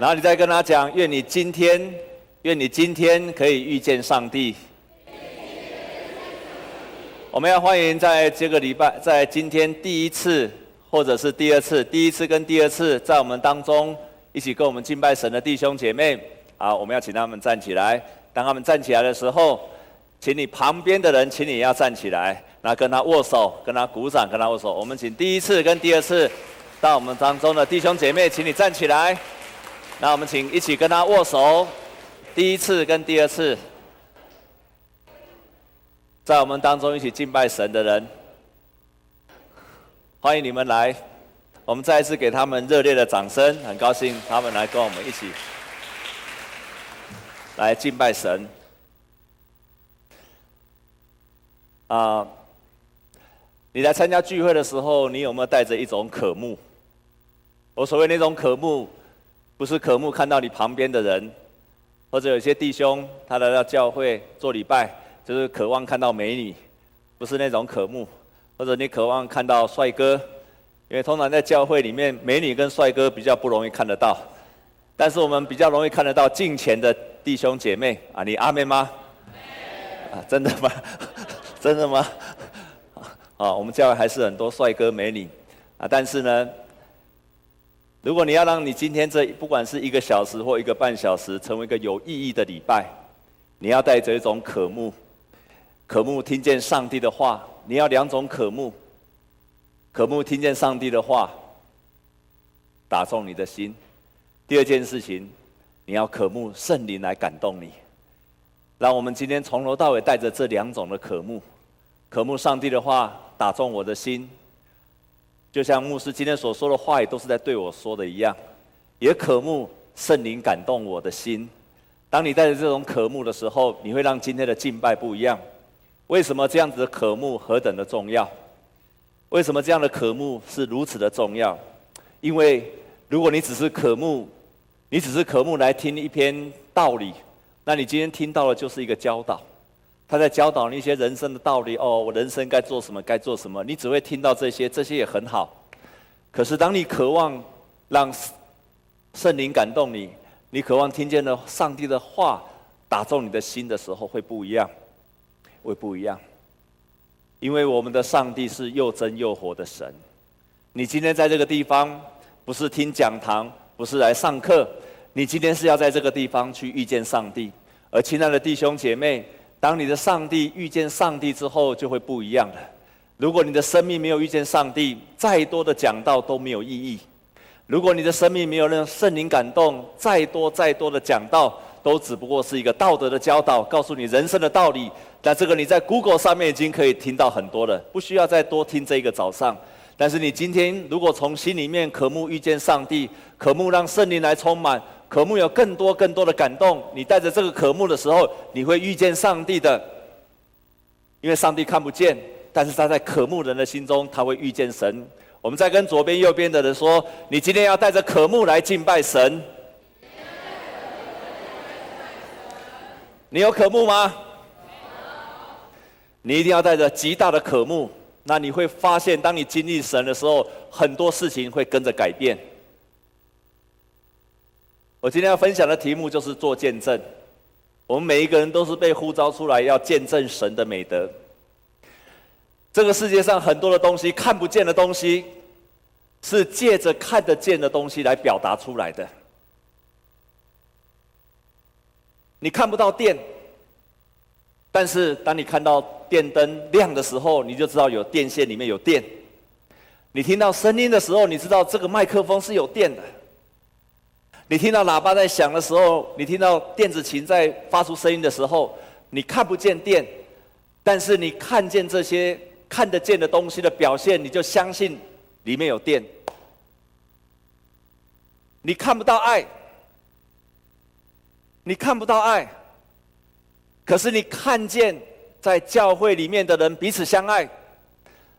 然后你再跟他讲，愿你今天，愿你今天可以遇见上帝。我们要欢迎在这个礼拜，在今天第一次或者是第二次，第一次跟第二次在我们当中一起跟我们敬拜神的弟兄姐妹，啊，我们要请他们站起来。当他们站起来的时候，请你旁边的人，请你要站起来，那跟他握手，跟他鼓掌，跟他握手。我们请第一次跟第二次到我们当中的弟兄姐妹，请你站起来。那我们请一起跟他握手。第一次跟第二次。在我们当中一起敬拜神的人，欢迎你们来。我们再一次给他们热烈的掌声，很高兴他们来跟我们一起来敬拜神。啊，你来参加聚会的时候，你有没有带着一种渴慕？我所谓那种渴慕，不是渴慕看到你旁边的人，或者有些弟兄他来到教会做礼拜。就是渴望看到美女，不是那种渴慕，或者你渴望看到帅哥，因为通常在教会里面，美女跟帅哥比较不容易看得到，但是我们比较容易看得到近前的弟兄姐妹啊，你阿妹吗？啊，真的吗？真的吗？啊，我们教会还是很多帅哥美女啊，但是呢，如果你要让你今天这不管是一个小时或一个半小时成为一个有意义的礼拜，你要带着一种渴慕。渴慕听见上帝的话，你要两种渴慕。渴慕听见上帝的话，打中你的心。第二件事情，你要渴慕圣灵来感动你。让我们今天从头到尾带着这两种的渴慕，渴慕上帝的话打中我的心，就像牧师今天所说的话，也都是在对我说的一样。也渴慕圣灵感动我的心。当你带着这种渴慕的时候，你会让今天的敬拜不一样。为什么这样子的渴慕何等的重要？为什么这样的渴慕是如此的重要？因为如果你只是渴慕，你只是渴慕来听一篇道理，那你今天听到的就是一个教导，他在教导你一些人生的道理。哦，我人生该做什么？该做什么？你只会听到这些，这些也很好。可是当你渴望让圣灵感动你，你渴望听见了上帝的话打中你的心的时候，会不一样。会不一样，因为我们的上帝是又真又活的神。你今天在这个地方，不是听讲堂，不是来上课，你今天是要在这个地方去遇见上帝。而亲爱的弟兄姐妹，当你的上帝遇见上帝之后，就会不一样了。如果你的生命没有遇见上帝，再多的讲道都没有意义；如果你的生命没有让圣灵感动，再多再多的讲道，都只不过是一个道德的教导，告诉你人生的道理。但这个你在 Google 上面已经可以听到很多了，不需要再多听这一个早上。但是你今天如果从心里面渴慕遇见上帝，渴慕让圣灵来充满，渴慕有更多更多的感动，你带着这个渴慕的时候，你会遇见上帝的。因为上帝看不见，但是他在渴慕人的心中，他会遇见神。我们再跟左边右边的人说，你今天要带着渴慕来敬拜神。你有渴慕吗？你一定要带着极大的渴慕，那你会发现，当你经历神的时候，很多事情会跟着改变。我今天要分享的题目就是做见证。我们每一个人都是被呼召出来要见证神的美德。这个世界上很多的东西，看不见的东西，是借着看得见的东西来表达出来的。你看不到电。但是，当你看到电灯亮的时候，你就知道有电线里面有电。你听到声音的时候，你知道这个麦克风是有电的。你听到喇叭在响的时候，你听到电子琴在发出声音的时候，你看不见电，但是你看见这些看得见的东西的表现，你就相信里面有电。你看不到爱，你看不到爱。可是你看见在教会里面的人彼此相爱，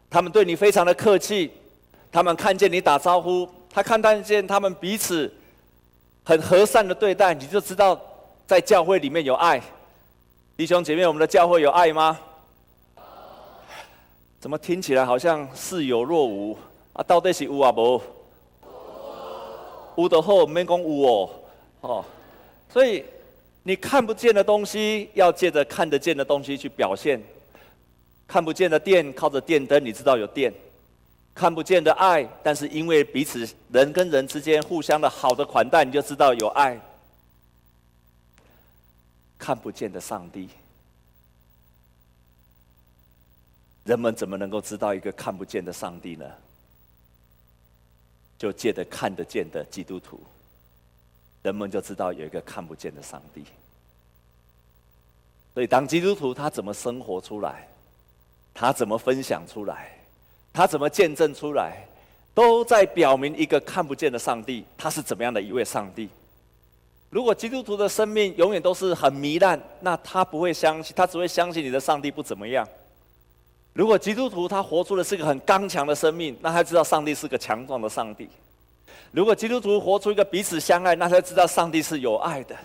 他们对你非常的客气，他们看见你打招呼，他看到见他们彼此很和善的对待，你就知道在教会里面有爱。弟兄姐妹，我们的教会有爱吗？怎么听起来好像似有若无啊？到底是有啊无？有的好，免讲有哦。哦，所以你看不见的东西，要借着看得见的东西去表现。看不见的电，靠着电灯，你知道有电；看不见的爱，但是因为彼此人跟人之间互相的好的款待，你就知道有爱。看不见的上帝，人们怎么能够知道一个看不见的上帝呢？就借着看得见的基督徒，人们就知道有一个看不见的上帝。所以，当基督徒他怎么生活出来，他怎么分享出来，他怎么见证出来，都在表明一个看不见的上帝，他是怎么样的一位上帝。如果基督徒的生命永远都是很糜烂，那他不会相信，他只会相信你的上帝不怎么样。如果基督徒他活出的是个很刚强的生命，那他知道上帝是个强壮的上帝。如果基督徒活出一个彼此相爱，那他知道上帝是有爱的。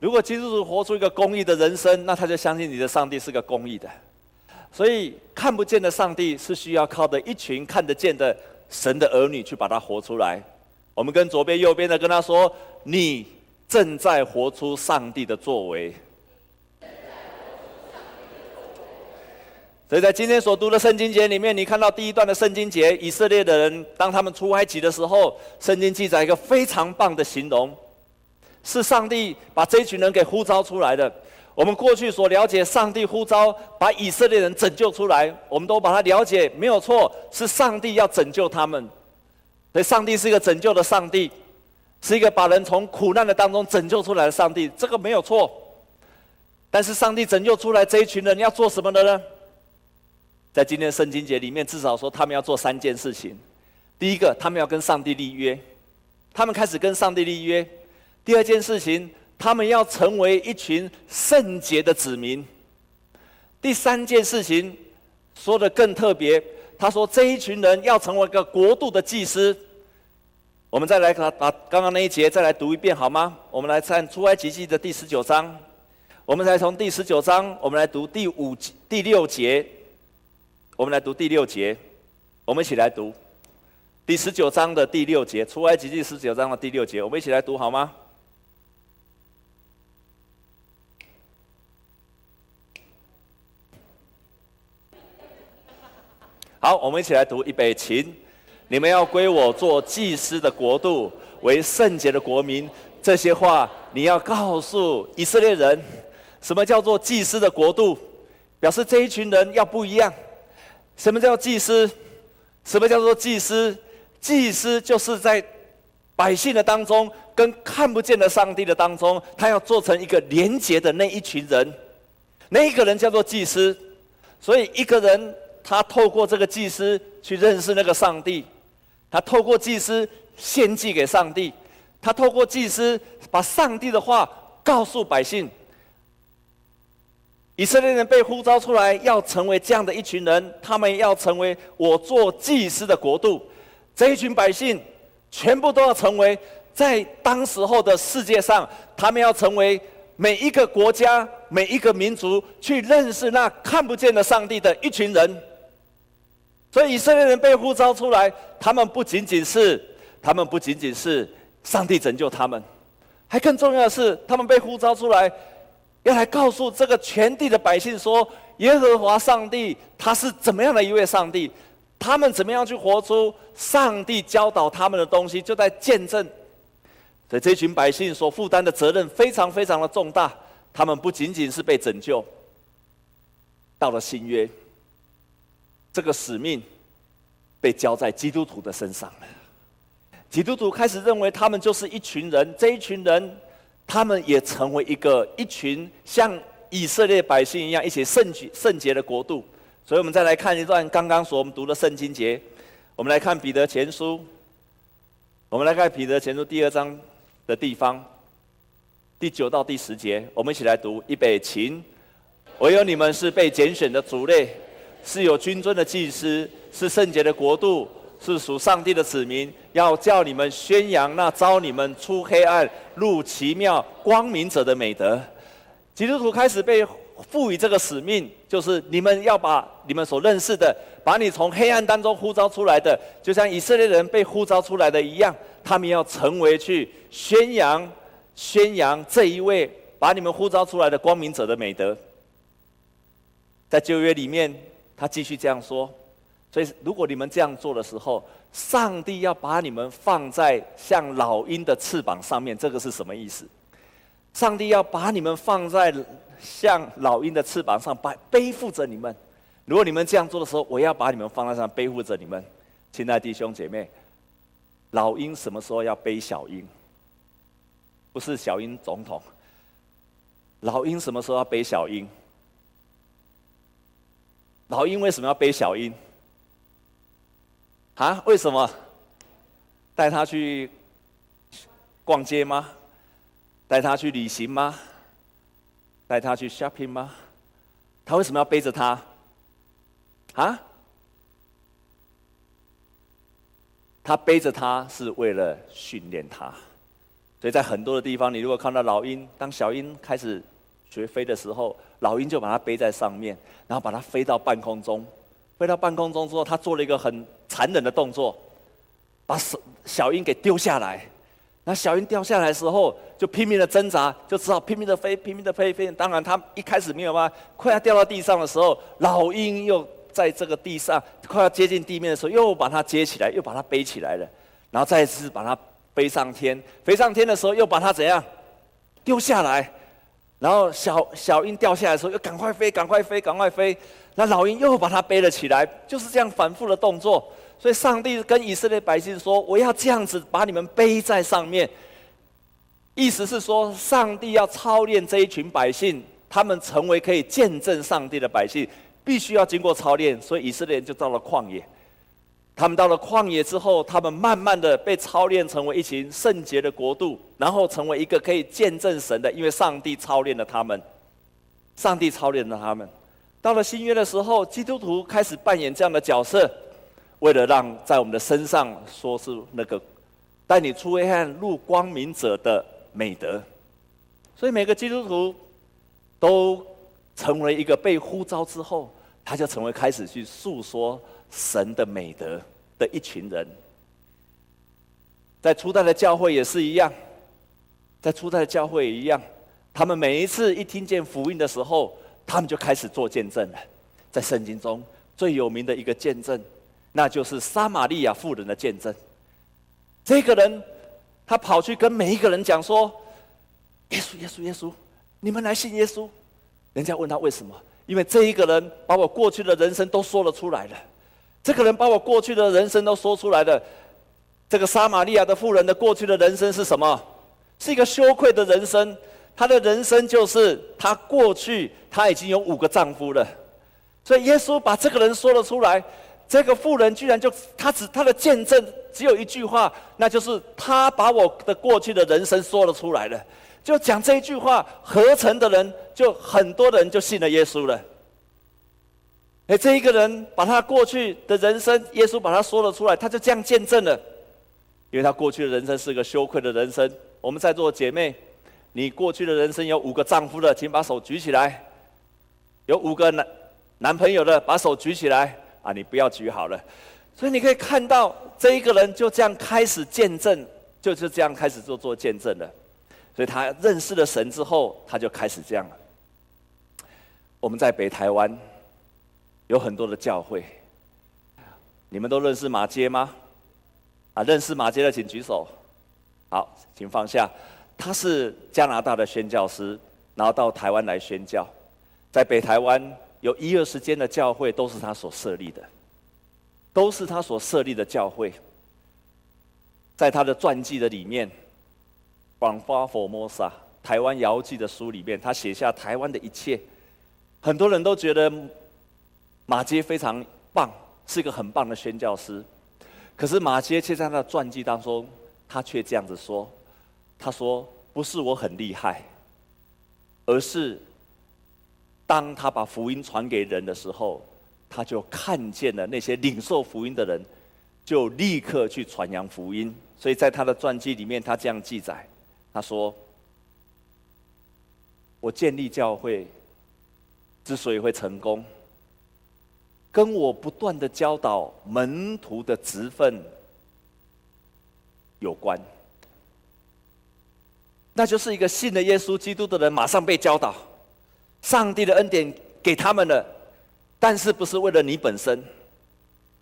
如果基督徒活出一个公义的人生，那他就相信你的上帝是个公义的。所以看不见的上帝是需要靠着一群看得见的神的儿女去把它活出来。我们跟左边右边的跟他说：“你。”正在活出上帝的作为，所以在今天所读的圣经节里面，你看到第一段的圣经节，以色列的人当他们出埃及的时候，圣经记载一个非常棒的形容，是上帝把这群人给呼召出来的。我们过去所了解，上帝呼召把以色列人拯救出来，我们都把它了解没有错，是上帝要拯救他们，所以上帝是一个拯救的上帝。是一个把人从苦难的当中拯救出来的上帝，这个没有错。但是上帝拯救出来这一群人要做什么的呢？在今天的圣经节里面，至少说他们要做三件事情。第一个，他们要跟上帝立约，他们开始跟上帝立约。第二件事情，他们要成为一群圣洁的子民。第三件事情说得更特别，他说这一群人要成为一个国度的祭司。我们再来把把刚刚那一节再来读一遍好吗？我们来看出埃及记的第十九章，我们再从第十九章，我们来读第五、第六节。我们来读第六节，我们一起来读第十九章的第六节，出埃及记十九章的第六节，我们一起来读好吗？好，我们一起来读，预备起。你们要归我做祭司的国度，为圣洁的国民。这些话你要告诉以色列人。什么叫做祭司的国度？表示这一群人要不一样。什么叫祭司？什么叫做祭司？祭司就是在百姓的当中，跟看不见的上帝的当中，他要做成一个连结的那一群人。那一个人叫做祭司。所以一个人他透过这个祭司去认识那个上帝。他透过祭司献祭给上帝，他透过祭司把上帝的话告诉百姓。以色列人被呼召出来，要成为这样的一群人，他们要成为我做祭司的国度。这一群百姓全部都要成为在当时候的世界上，他们要成为每一个国家、每一个民族去认识那看不见的上帝的一群人。所以以色列人被呼召出来，他们不仅仅是，他们不仅仅是上帝拯救他们，还更重要的是，他们被呼召出来，要来告诉这个全地的百姓说，耶和华上帝他是怎么样的一位上帝，他们怎么样去活出上帝教导他们的东西，就在见证。所以这群百姓所负担的责任非常非常的重大，他们不仅仅是被拯救，到了新约。这个使命被交在基督徒的身上了。基督徒开始认为他们就是一群人，这一群人，他们也成为一个一群像以色列百姓一样一起圣洁圣洁的国度。所以，我们再来看一段刚刚所我们读的圣经节。我们来看彼得前书，我们来看彼得前书第二章的地方，第九到第十节，我们一起来读。预备起，唯有你们是被拣选的族类。是有君尊的祭司，是圣洁的国度，是属上帝的子民。要叫你们宣扬那召你们出黑暗入奇妙光明者的美德。基督徒开始被赋予这个使命，就是你们要把你们所认识的，把你从黑暗当中呼召出来的，就像以色列人被呼召出来的一样，他们要成为去宣扬宣扬这一位把你们呼召出来的光明者的美德。在旧约里面，他继续这样说：所以，如果你们这样做的时候，上帝要把你们放在像老鹰的翅膀上面，这个是什么意思？上帝要把你们放在像老鹰的翅膀上，把背负着你们。如果你们这样做的时候，我要把你们放在上，背负着你们。亲爱的弟兄姐妹，老鹰什么时候要背小鹰？不是小鹰总统。老鹰什么时候要背小鹰？老鹰为什么要背小鹰？啊？为什么？带他去逛街吗？带他去旅行吗？带他去 shopping 吗？他为什么要背着他？啊？他背着他是为了训练他，所以在很多的地方，你如果看到老鹰，当小鹰开始学飞的时候，老鹰就把它背在上面，然后把它飞到半空中。飞到半空中之后，他做了一个很残忍的动作，把小小鹰给丢下来。那小鹰掉下来的时候，就拼命的挣扎，就只好拼命的飞，拼命的飞飞。当然，他一开始没有办法，快要掉到地上的时候，老鹰又在这个地上快要接近地面的时候，又把它接起来，又把它背起来了，然后再次把它飞上天。飞上天的时候，又把它怎样丢下来？然后小小鹰掉下来的时候，又赶快飞，赶快飞，赶快飞。那老鹰又把它背了起来，就是这样反复的动作。所以上帝跟以色列百姓说：“我要这样子把你们背在上面。”意思是说，上帝要操练这一群百姓，他们成为可以见证上帝的百姓，必须要经过操练。所以以色列人就到了旷野。他们到了旷野之后，他们慢慢的被操练成为一群圣洁的国度，然后成为一个可以见证神的，因为上帝操练了他们。上帝操练了他们。到了新约的时候，基督徒开始扮演这样的角色。为了让在我们的身上说是那个带你出黑暗入光明者的美德，所以每个基督徒都成为一个被呼召之后，他就成为开始去诉说神的美德的一群人。在初代的教会也是一样，在初代的教会也一样，他们每一次一听见福音的时候，他们就开始做见证了。在圣经中最有名的一个见证。那就是撒玛利亚妇人的见证。这个人，他跑去跟每一个人讲说：“耶稣，耶稣，耶稣，你们来信耶稣。”人家问他为什么？因为这一个人把我过去的人生都说了出来了。这个人把我过去的人生都说出来了。这个撒玛利亚的妇人的过去的人生是什么？是一个羞愧的人生。她的人生就是她过去她已经有五个丈夫了。所以耶稣把这个人说了出来。这个妇人居然就他只他的见证只有一句话，那就是他把我的过去的人生说了出来了，就讲这一句话，合成的人就很多人就信了耶稣了。哎，这一个人把他过去的人生，耶稣把他说了出来，他就这样见证了，因为他过去的人生是个羞愧的人生。我们在座的姐妹，你过去的人生有五个丈夫的，请把手举起来；有五个男男朋友的，把手举起来。啊，你不要举好了，所以你可以看到这一个人就这样开始见证，就是这样开始做做见证了。所以他认识了神之后，他就开始这样了。我们在北台湾有很多的教会，你们都认识马街吗？啊，认识马街的请举手。好，请放下。他是加拿大的宣教师，然后到台湾来宣教，在北台湾。有一二十间的教会都是他所设立的，都是他所设立的教会。在他的传记的里面，《广发佛摩萨》台湾遥记的书里面，他写下台湾的一切。很多人都觉得马偕非常棒，是一个很棒的宣教师。可是马偕却在他的传记当中，他却这样子说：“他说不是我很厉害，而是。”当他把福音传给人的时候，他就看见了那些领受福音的人，就立刻去传扬福音。所以在他的传记里面，他这样记载：他说，我建立教会之所以会成功，跟我不断的教导门徒的职分有关。那就是一个信了耶稣基督的人马上被教导，上帝的恩典给他们了，但是不是为了你本身，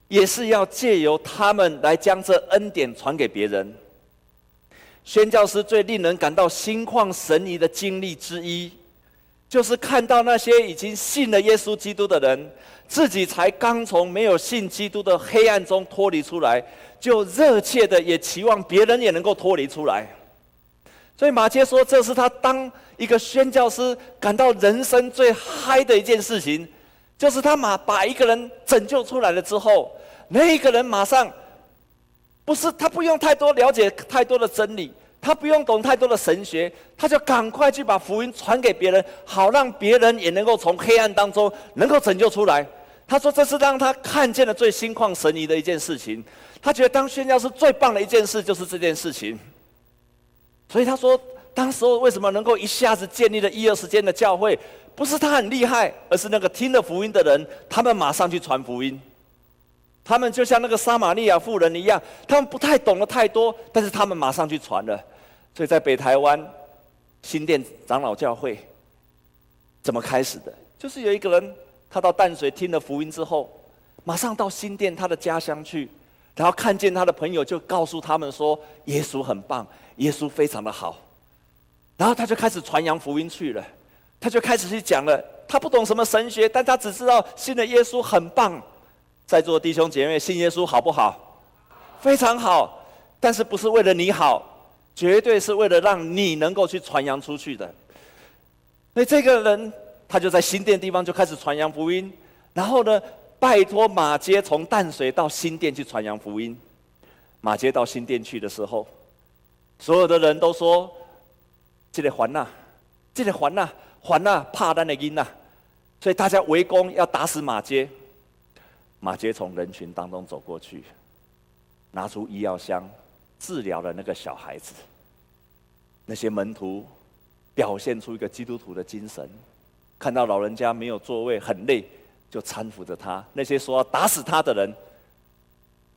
也是要借由他们来将这恩典传给别人。宣教师最令人感到心旷神怡的经历之一，就是看到那些已经信了耶稣基督的人，自己才刚从没有信基督的黑暗中脱离出来，就热切的也期望别人也能够脱离出来。所以马偕说，这是他当一个宣教师感到人生最嗨的一件事情，就是他马把一个人拯救出来了之后，那一个人马上不是他不用太多了解太多的真理，他不用懂太多的神学，他就赶快去把福音传给别人，好让别人也能够从黑暗当中能够拯救出来。他说，这是让他看见了最心旷神怡的一件事情。他觉得当宣教师最棒的一件事就是这件事情。所以他说，当时候为什么能够一下子建立了一二十间的教会？不是他很厉害，而是那个听了福音的人，他们马上去传福音。他们就像那个撒玛利亚妇人一样，他们不太懂得太多，但是他们马上去传了。所以在北台湾新店长老教会怎么开始的？就是有一个人，他到淡水听了福音之后，马上到新店他的家乡去，然后看见他的朋友，就告诉他们说：耶稣很棒。耶稣非常的好，然后他就开始传扬福音去了，他就开始去讲了。他不懂什么神学，但他只知道信了耶稣很棒。在座弟兄姐妹，信耶稣好不好？非常好，但是不是为了你好，绝对是为了让你能够去传扬出去的。所以这个人他就在新店地方就开始传扬福音，然后呢，拜托马街从淡水到新店去传扬福音。马街到新店去的时候。所有的人都说：“这个还呐，这个还呐，还呐，怕咱的囡呐。”所以大家围攻，要打死马杰。马杰从人群当中走过去，拿出医药箱，治疗了那个小孩子。那些门徒表现出一个基督徒的精神，看到老人家没有座位，很累，就搀扶着他。那些说打死他的人，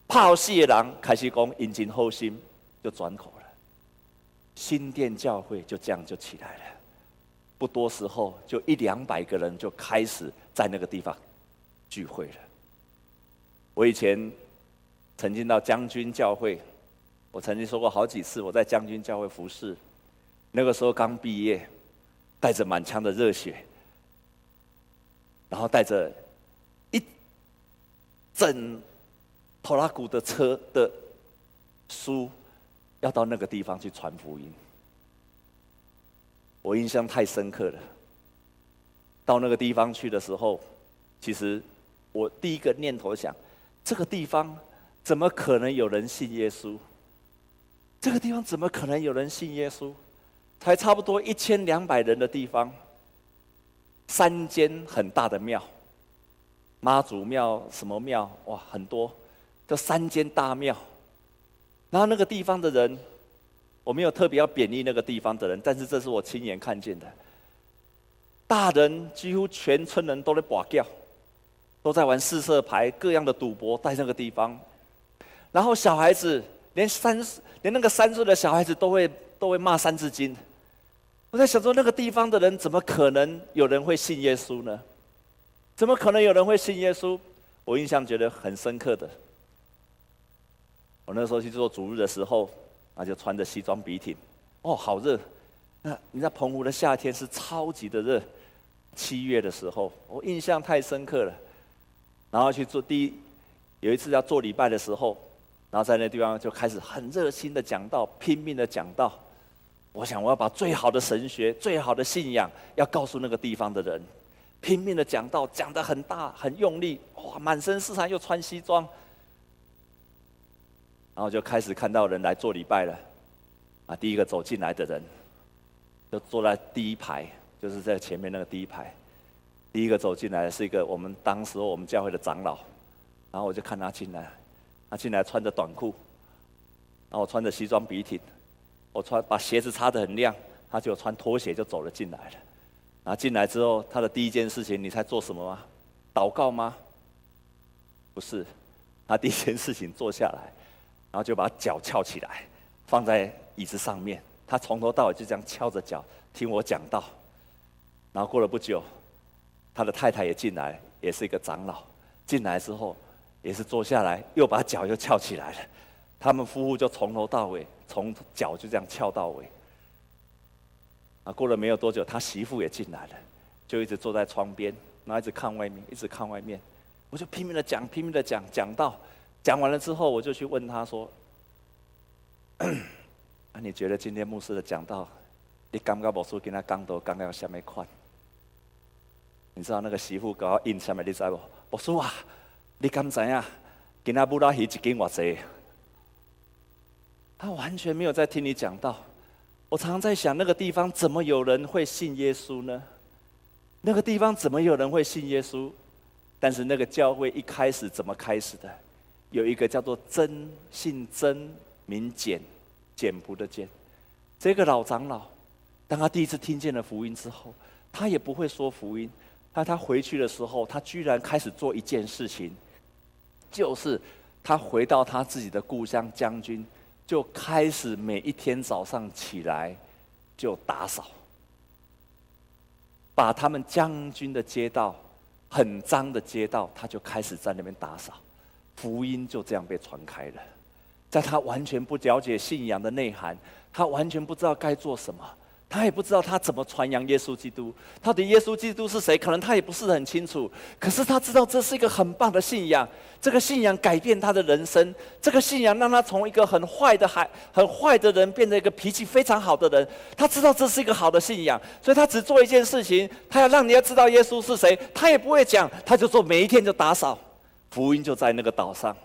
怕戏的人开始讲引尽后心，就转口。新店教会就这样就起来了，不多时候就一两百个人就开始在那个地方聚会了。我以前曾经到将军教会，我曾经说过好几次我在将军教会服侍，那个时候刚毕业，带着满腔的热血，然后带着一整拖拉库的车的书。要到那个地方去传福音，我印象太深刻了。到那个地方去的时候，其实我第一个念头想：这个地方怎么可能有人信耶稣？这个地方怎么可能有人信耶稣？才差不多一千两百人的地方，三间很大的庙，妈祖庙什么庙？哇，很多，这三间大庙。然后那个地方的人，我没有特别要贬义那个地方的人，但是这是我亲眼看见的。大人几乎全村人都在跋筊，都在玩四色牌，各样的赌博在那个地方。然后小孩子连三连那个三岁的小孩子都会都会骂三字经。我在想说，那个地方的人怎么可能有人会信耶稣呢？怎么可能有人会信耶稣？我印象觉得很深刻的。我那时候去做主日的时候，那就穿着西装笔挺，哦，好热！那你在澎湖的夏天是超级的热，七月的时候，我印象太深刻了。然后去做第一，有一次要做礼拜的时候，然后在那地方就开始很热心的讲道，拼命的讲道。我想我要把最好的神学、最好的信仰要告诉那个地方的人，拼命的讲道，讲得很大很用力，哇，满身是汗又穿西装。然后就开始看到人来做礼拜了，啊，第一个走进来的人，就坐在第一排，就是在前面那个第一排。第一个走进来的是一个我们当时我们教会的长老，然后我就看他进来，他进来穿着短裤，然后我穿着西装笔挺，我穿把鞋子擦得很亮，他就穿拖鞋就走了进来了。然后进来之后，他的第一件事情，你猜做什么吗？祷告吗？不是，他第一件事情坐下来。然后就把脚翘起来，放在椅子上面，他从头到尾就这样翘着脚听我讲道。然后过了不久，他的太太也进来，也是一个长老。进来之后，也是坐下来，又把脚又翘起来了。他们夫妇就从头到尾，从脚就这样翘到尾。啊，过了没有多久，他媳妇也进来了，就一直坐在窗边，然后一直看外面，一直看外面。我就拼命的讲，拼命的讲，讲到讲完了之后，我就去问他说：“ 啊，你觉得今天牧师的讲道，你刚刚牧师跟他讲道刚刚有什么款？”你知道那个媳妇搞印什么？你知道不？牧师啊，你敢知影？今仔母老鱼一斤偌济？他完全没有在听你讲道。我常常在想，那个地方怎么有人会信耶稣呢？那个地方怎么有人会信耶稣？但是那个教会一开始怎么开始的？有一个叫做曾，姓曾，名简，简朴的简。这个老长老，当他第一次听见了福音之后，他也不会说福音。但他回去的时候，他居然开始做一件事情，就是他回到他自己的故乡将军，就开始每一天早上起来就打扫，把他们将军的街道很脏的街道，他就开始在那边打扫，福音就这样被传开了。在他完全不了解信仰的内涵，他完全不知道该做什么。他也不知道他怎么传扬耶稣基督，到底耶稣基督是谁？可能他也不是很清楚。可是他知道这是一个很棒的信仰，这个信仰改变他的人生，这个信仰让他从一个很坏的孩、很坏的人变成一个脾气非常好的人。他知道这是一个好的信仰，所以他只做一件事情，他要让你要知道耶稣是谁。他也不会讲，他就做每一天就打扫，福音就在那个岛上。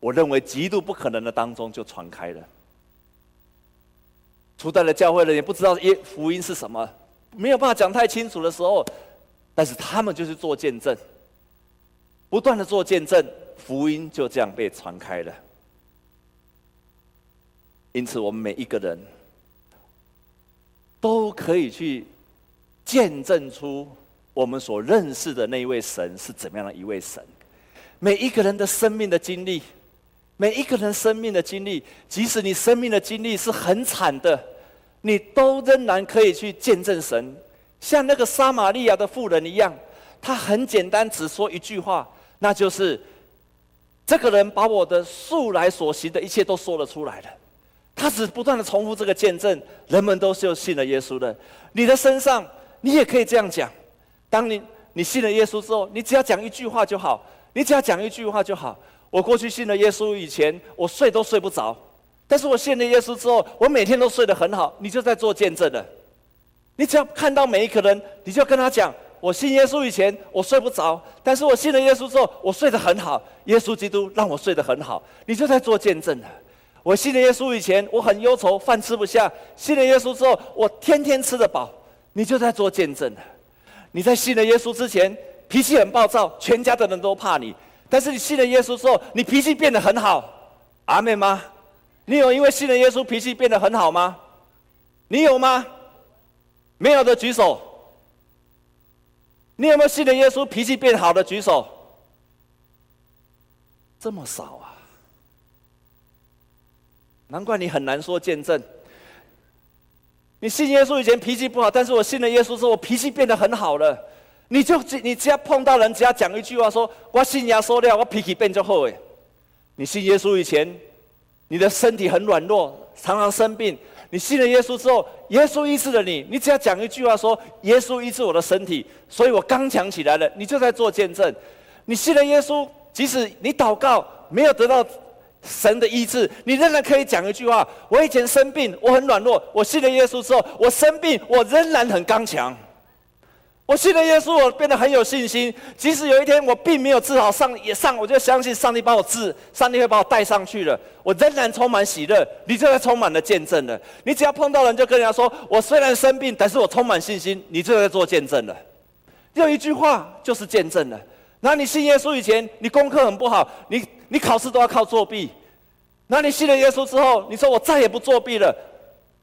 我认为极度不可能的当中就传开了。初代的教会人也不知道耶福音是什么，没有办法讲太清楚的时候，但是他们就是做见证，不断的做见证，福音就这样被传开了。因此，我们每一个人都可以去见证出我们所认识的那一位神是怎么样的一位神。每一个人的生命的经历。每一个人生命的经历，即使你生命的经历是很惨的，你都仍然可以去见证神，像那个撒玛利亚的妇人一样，他很简单，只说一句话，那就是：这个人把我的素来所行的一切都说了出来了。他只不断的重复这个见证，人们都就信了耶稣的。你的身上，你也可以这样讲：当你你信了耶稣之后，你只要讲一句话就好，你只要讲一句话就好。我过去信了耶稣以前，我睡都睡不着，但是我信了耶稣之后，我每天都睡得很好。你就在做见证了。你只要看到每一个人，你就跟他讲：我信耶稣以前，我睡不着，但是我信了耶稣之后，我睡得很好。耶稣基督让我睡得很好，你就在做见证了。我信了耶稣以前，我很忧愁，饭吃不下；信了耶稣之后，我天天吃得饱。你就在做见证了。你在信了耶稣之前，脾气很暴躁，全家的人都怕你。但是你信了耶稣之后，你脾气变得很好，阿妹吗？你有因为信了耶稣脾气变得很好吗？你有吗？没有的举手。你有没有信了耶稣脾气变好的举手？这么少啊！难怪你很难说见证。你信耶稣以前脾气不好，但是我信了耶稣之后，我脾气变得很好了。你就你只要碰到人，只要讲一句话说，我信耶稣了，我脾气变就好诶。你信耶稣以前，你的身体很软弱，常常生病。你信了耶稣之后，耶稣医治了你。你只要讲一句话说，耶稣医治我的身体，所以我刚强起来了。你就在做见证。你信了耶稣，即使你祷告没有得到神的医治，你仍然可以讲一句话：我以前生病，我很软弱。我信了耶稣之后，我生病，我仍然很刚强。我信了耶稣，我变得很有信心。即使有一天我并没有治好，上也上，我就相信上帝帮我治，上帝会把我带上去了。我仍然充满喜乐，你就在充满了见证了。你只要碰到人，就跟人家说：“我虽然生病，但是我充满信心。”你就在做见证了。有一句话就是见证了。那你信耶稣以前，你功课很不好，你你考试都要靠作弊。那你信了耶稣之后，你说我再也不作弊了。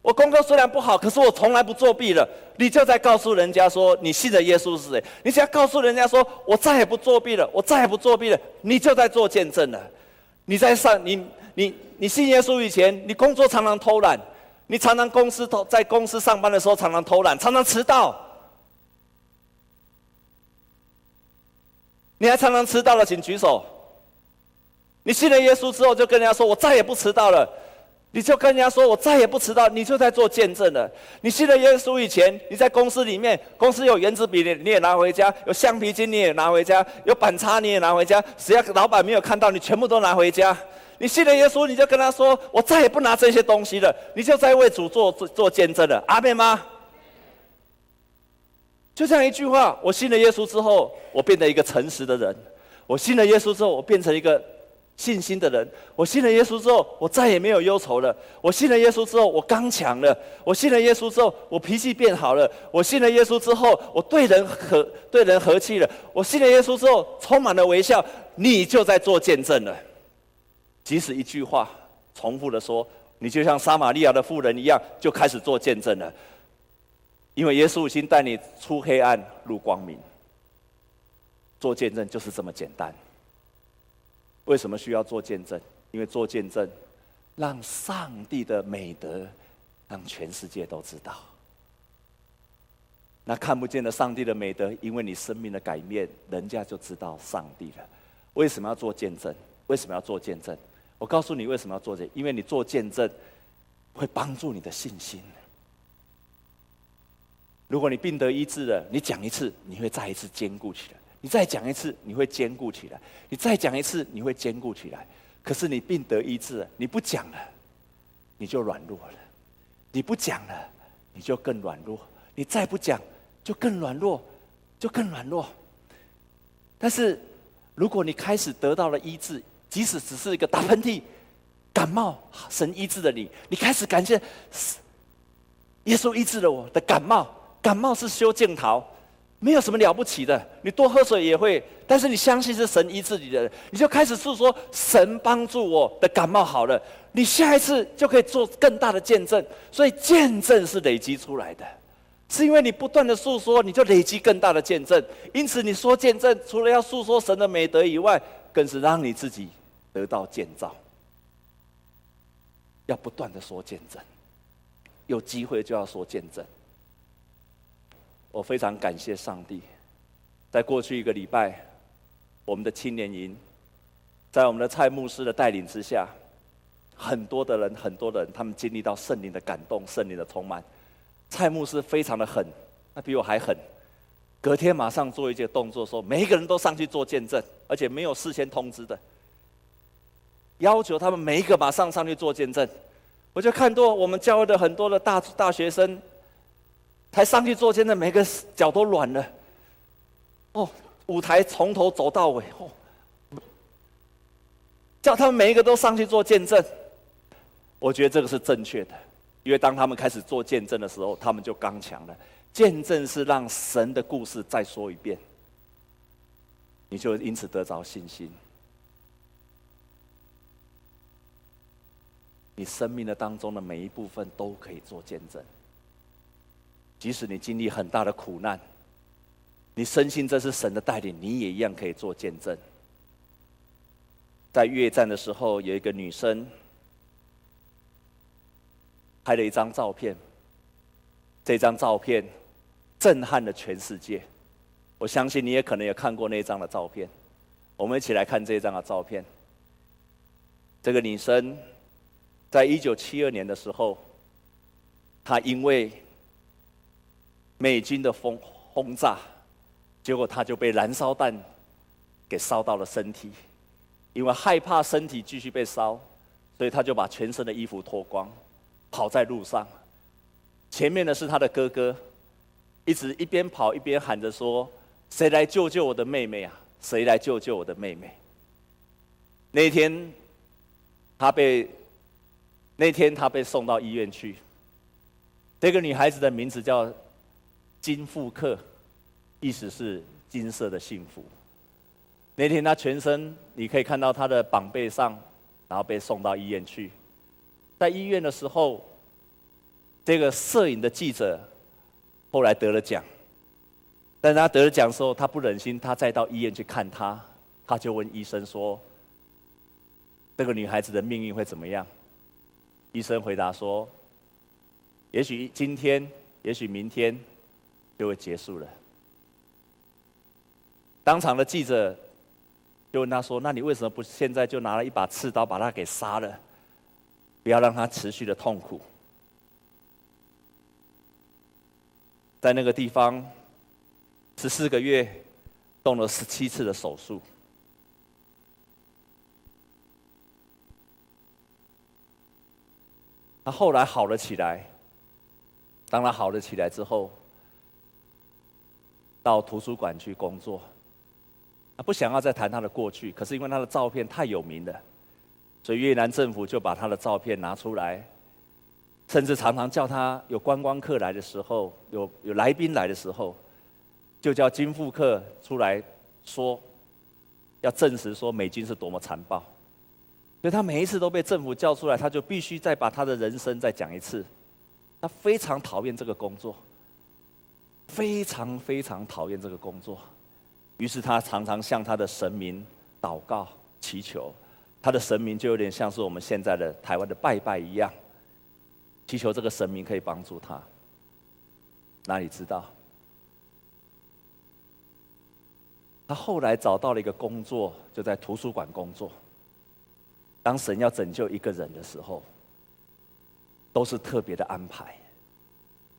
我功课虽然不好，可是我从来不作弊了。你就在告诉人家说，你信的耶稣是谁？你只要告诉人家说，我再也不作弊了，我再也不作弊了，你就在做见证了。你在上，你你你信耶稣以前，你工作常常偷懒，你常常公司偷在公司上班的时候常常偷懒，常常迟到。你还常常迟到了，请举手。你信了耶稣之后，就跟人家说：“我再也不迟到了。”你就跟人家说：“我再也不迟到。”你就在做见证了。你信了耶稣以前，你在公司里面，公司有原子笔，你你也拿回家；有橡皮筋，你也拿回家；有板擦，你也拿回家。只要老板没有看到，你全部都拿回家。你信了耶稣，你就跟他说：“我再也不拿这些东西了。”你就在为主做做做见证了。阿妹吗？就这样一句话，我信了耶稣之后，我变得一个诚实的人；我信了耶稣之后，我变成一个信心的人；我信了耶稣之后，我再也没有忧愁了；我信了耶稣之后，我刚强了；我信了耶稣之后，我脾气变好了；我信了耶稣之后，我对人和对人和气了；我信了耶稣之后，充满了微笑。你就在做见证了。即使一句话重复的说，你就像撒玛利亚的妇人一样，就开始做见证了。因为耶稣已经带你出黑暗入光明，做见证就是这么简单。为什么需要做见证？因为做见证，让上帝的美德让全世界都知道。那看不见的上帝的美德，因为你生命的改变，人家就知道上帝了。为什么要做见证？为什么要做见证？我告诉你为什么要做这？因为你做见证，会帮助你的信心。如果你病得医治了，你讲一次，你会再一次坚固起来；你再讲一次，你会坚固起来；你再讲一次，你会坚固起来。可是你病得医治，你不讲了，你就软弱了；你不讲了，你就更软弱；你再不讲，就更软弱，就更软弱。但是，如果你开始得到了医治，即使只是一个打喷嚏、感冒，神医治了你，你开始感谢耶稣医治了我的感冒。感冒是修剑桃，没有什么了不起的。你多喝水也会，但是你相信是神医治你的，你就开始诉说神帮助我的感冒好了。你下一次就可以做更大的见证。所以见证是累积出来的，是因为你不断的诉说，你就累积更大的见证。因此你说见证，除了要诉说神的美德以外，更是让你自己得到建造。要不断的说见证，有机会就要说见证。我非常感谢上帝，在过去一个礼拜，我们的青年营，在我们的蔡牧师的带领之下，很多的人，很多的人，他们经历到圣灵的感动，圣灵的充满。蔡牧师非常的狠，他比我还狠。隔天马上做一些动作，说每一个人都上去做见证，而且没有事先通知的，要求他们每一个马上上去做见证。我就看到我们教会的很多的大大学生。才上去做见证，每个脚都软了。哦，舞台从头走到尾，哦，叫他们每一个都上去做见证。我觉得这个是正确的，因为当他们开始做见证的时候，他们就刚强了。见证是让神的故事再说一遍，你就因此得着信心。你生命的当中的每一部分都可以做见证。即使你经历很大的苦难，你深信这是神的带领，你也一样可以做见证。在越战的时候，有一个女生拍了一张照片，这张照片震撼了全世界。我相信你也可能也看过那张的照片。我们一起来看这张的照片。这个女生在一九七二年的时候，她因为美军的轰轰炸，结果他就被燃烧弹给烧到了身体，因为害怕身体继续被烧，所以他就把全身的衣服脱光，跑在路上。前面的是他的哥哥，一直一边跑一边喊着说：“谁来救救我的妹妹啊？谁来救救我的妹妹？”那天，他被那天他被送到医院去。这个女孩子的名字叫。金复刻，意思是金色的幸福。那天他全身，你可以看到他的膀背上，然后被送到医院去。在医院的时候，这个摄影的记者后来得了奖，但他得了奖的时候，他不忍心，他再到医院去看他，他就问医生说：“这个女孩子的命运会怎么样？”医生回答说：“也许今天，也许明天就会结束了。当场的记者就问他说：“那你为什么不现在就拿了一把刺刀把他给杀了，不要让他持续的痛苦？”在那个地方，十四个月，动了十七次的手术。他后来好了起来。当他好了起来之后，到图书馆去工作。他不想要再谈他的过去，可是因为他的照片太有名了，所以越南政府就把他的照片拿出来，甚至常常叫他有观光客来的时候，有有来宾来的时候，就叫金富克出来说，要证实说美军是多么残暴。所以他每一次都被政府叫出来，他就必须再把他的人生再讲一次。他非常讨厌这个工作，非常非常讨厌这个工作。于是他常常向他的神明祷告祈求，他的神明就有点像是我们现在的台湾的拜拜一样，祈求这个神明可以帮助他。哪里知道？他后来找到了一个工作，就在图书馆工作。当神要拯救一个人的时候，都是特别的安排。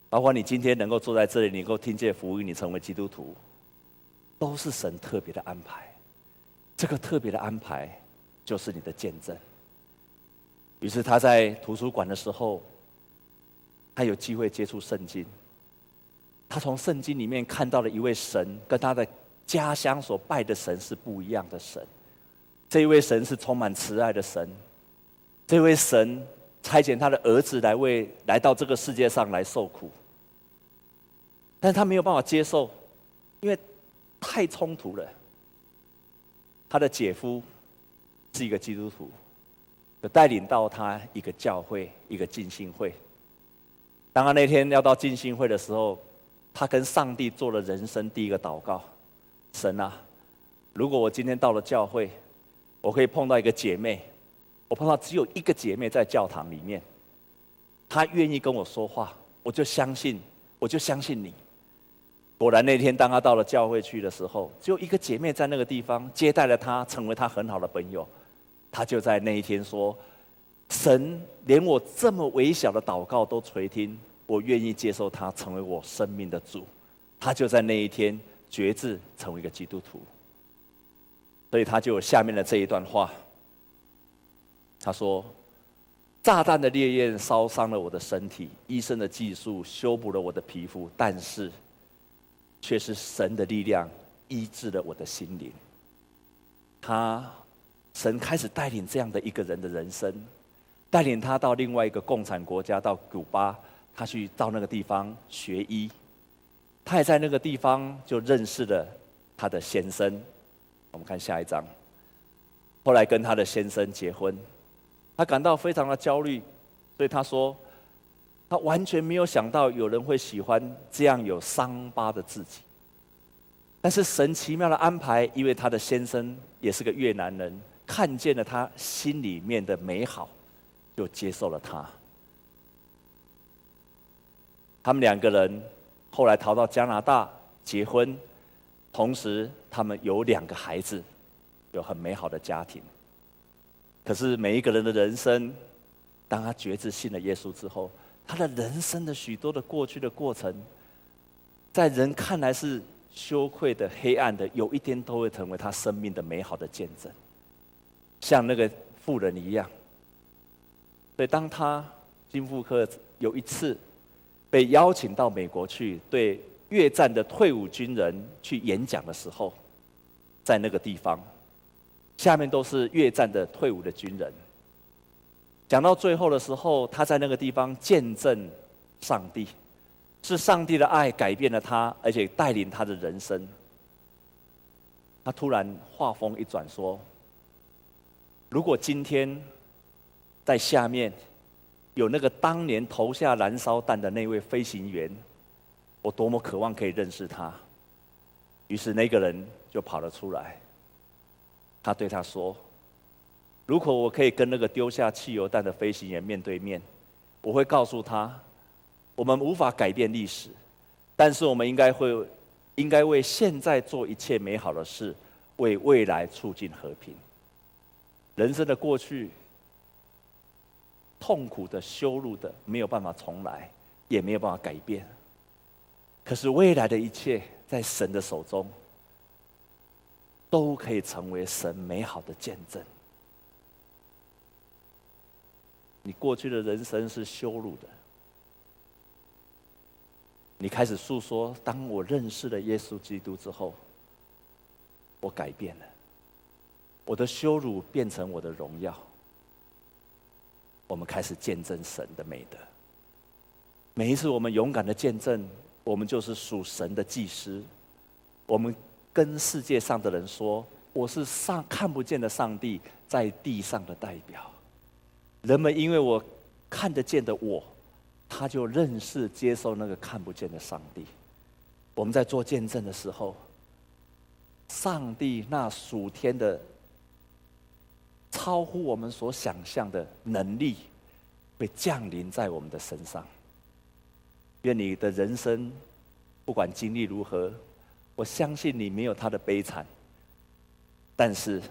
包括你今天能够坐在这里，你能够听见福音，你成为基督徒，都是神特别的安排。这个特别的安排，就是你的见证。于是他在图书馆的时候，他有机会接触圣经。他从圣经里面看到了一位神，跟他的家乡所拜的神是不一样的神。这一位神是充满慈爱的神，这位神差遣他的儿子来为来到这个世界上来受苦，但他没有办法接受，因为太冲突了。他的姐夫是一个基督徒，就带领到他一个教会，一个进信会。当他那天要到进信会的时候，他跟上帝做了人生第一个祷告：神啊，如果我今天到了教会，我可以碰到一个姐妹，我碰到只有一个姐妹在教堂里面，她愿意跟我说话，我就相信，我就相信你。果然那天当她到了教会去的时候，只有一个姐妹在那个地方接待了她，成为她很好的朋友。她就在那一天说：“神连我这么微小的祷告都垂听，我愿意接受他成为我生命的主。”她就在那一天决志成为一个基督徒。所以他就有下面的这一段话。他说：“炸弹的烈焰烧伤了我的身体，医生的技术修补了我的皮肤，但是，却是神的力量医治了我的心灵。他，神开始带领这样的一个人的人生，带领他到另外一个共产国家，到古巴，他去到那个地方学医。他也在那个地方就认识了他的先生。”我们看下一章。后来跟他的先生结婚，他感到非常的焦虑，所以他说，他完全没有想到有人会喜欢这样有伤疤的自己。但是神奇妙的安排，因为他的先生也是个越南人，看见了他心里面的美好，就接受了他。他们两个人后来逃到加拿大结婚。同时，他们有两个孩子，有很美好的家庭。可是，每一个人的人生，当他决志信了耶稣之后，他的人生的许多的过去的过程，在人看来是羞愧的、黑暗的，有一天都会成为他生命的美好的见证，像那个妇人一样。所以，当他金富克有一次被邀请到美国去，对。越战的退伍军人去演讲的时候，在那个地方，下面都是越战的退伍的军人。讲到最后的时候，他在那个地方见证上帝，是上帝的爱改变了他，而且带领他的人生。他突然话锋一转说：“如果今天在下面有那个当年投下燃烧弹的那位飞行员。”我多么渴望可以认识他，于是那个人就跑了出来。他对他说：“如果我可以跟那个丢下汽油弹的飞行员面对面，我会告诉他，我们无法改变历史，但是我们应该会，应该为现在做一切美好的事，为未来促进和平。人生的过去，痛苦的、羞辱的，没有办法重来，也没有办法改变。可是未来的一切，在神的手中，都可以成为神美好的见证。你过去的人生是羞辱的，你开始诉说：当我认识了耶稣基督之后，我改变了，我的羞辱变成我的荣耀。我们开始见证神的美德。每一次我们勇敢的见证，我们就是属神的祭司。我们跟世界上的人说：我是上看不见的上帝在地上的代表。人们因为我看得见的我，他就认识接受那个看不见的上帝。我们在做见证的时候，上帝那属天的、超乎我们所想象的能力，会降临在我们的身上。愿你的人生不管经历如何，我相信你没有他的悲惨，但是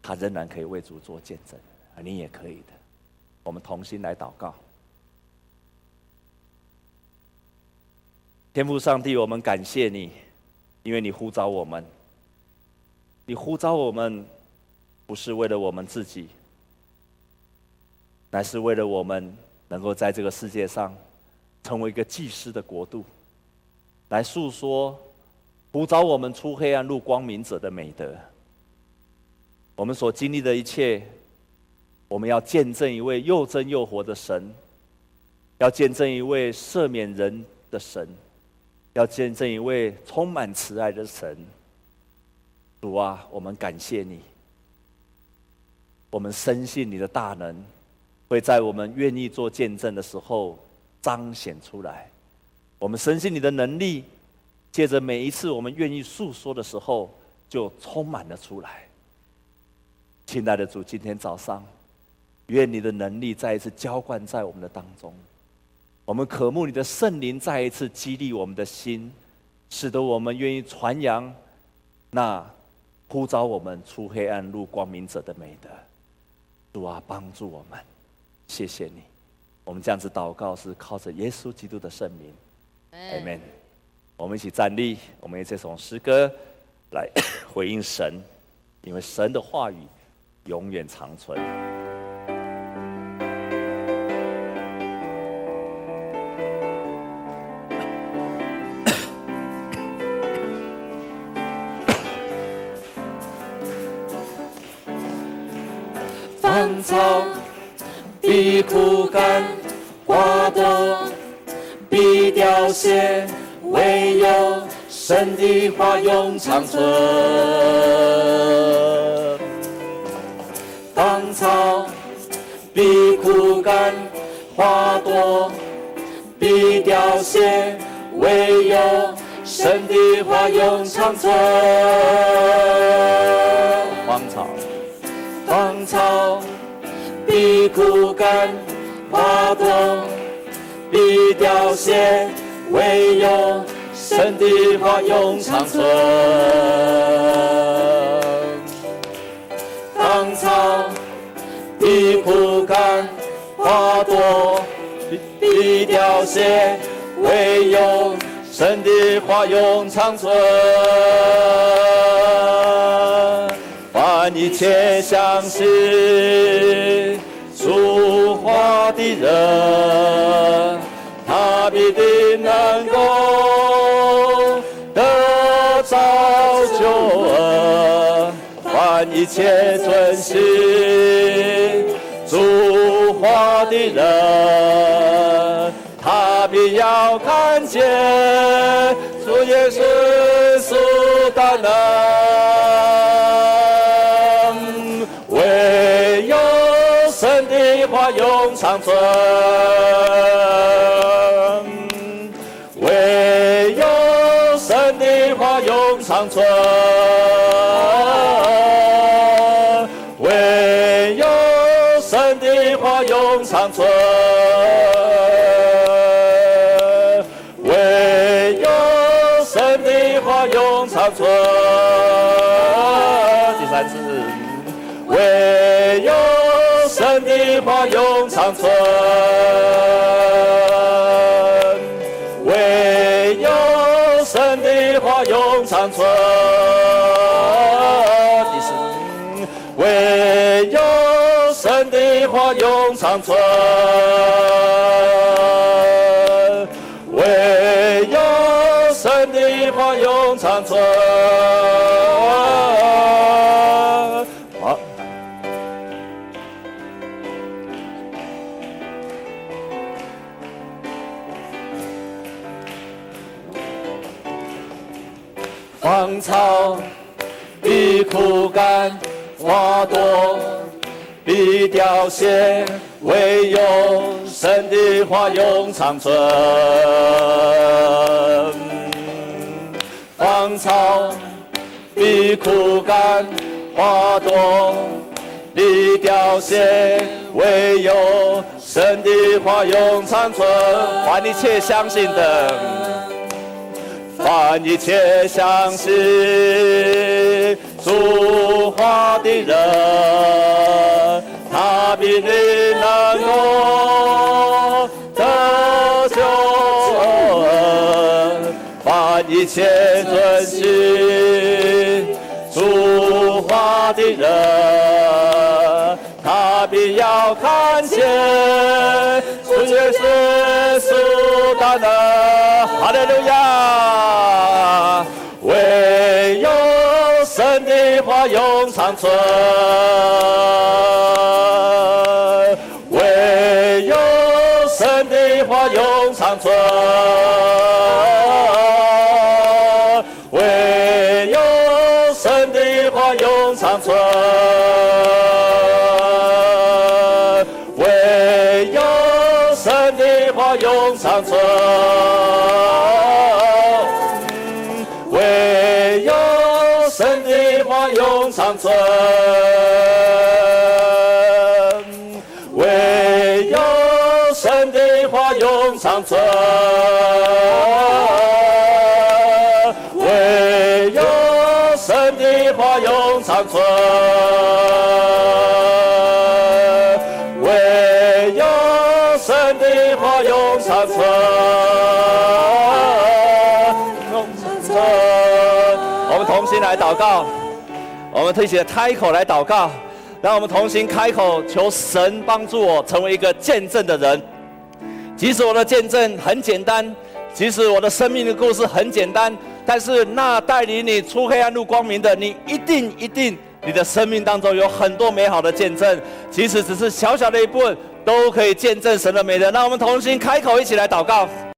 他仍然可以为主做见证。啊，你也可以的。我们同心来祷告。天父上帝，我们感谢你，因为你呼召我们。你呼召我们，不是为了我们自己，乃是为了我们能够在这个世界上成为一个祭司的国度，来诉说呼召我们出黑暗入光明者的美德。我们所经历的一切。我们要见证一位又真又活的神，要见证一位赦免人的神，要见证一位充满慈爱的神。主啊，我们感谢你，我们深信你的大能会在我们愿意做见证的时候彰显出来。我们深信你的能力，借着每一次我们愿意诉说的时候，就充满了出来。亲爱的主，今天早上。愿你的能力再一次浇灌在我们的当中，我们渴慕你的圣灵再一次激励我们的心，使得我们愿意传扬那呼召我们出黑暗入光明者的美德。主啊，帮助我们，谢谢你。我们这样子祷告是靠着耶稣基督的圣名，阿门。我们一起站立，我们以这首诗歌来 回应神，因为神的话语永远长存。芳草神的话永长存。芳草必枯干，花朵必凋谢，唯有神的话永长存。芳草，芳草。必枯干，花朵必凋谢，唯有神的话永长存。芳草必枯干，花朵必凋谢，唯有神的话永长存。凡一切相信。主话的人，一切遵行主话的人，他必要看见主耶稣是大能。永长存，长存。唯有神的话永长存。长存。花朵必凋谢，唯有神的话永长存。芳草必枯干，花朵必凋谢，唯有神的话永长存。凡一切相信的，凡一切相信主话的人，他必定能够得救。一切遵行主话的人，他必要看见主耶稣大能。哈利路亚！永长存，唯有神的话永长存。祷告，我们特别开口来祷告，让我们同心开口求神帮助我成为一个见证的人。即使我的见证很简单，即使我的生命的故事很简单。但是那带领你出黑暗入光明的，你一定一定，你的生命当中有很多美好的见证，即使只是小小的一部分，都可以见证神的美德。让我们同心开口，一起来祷告。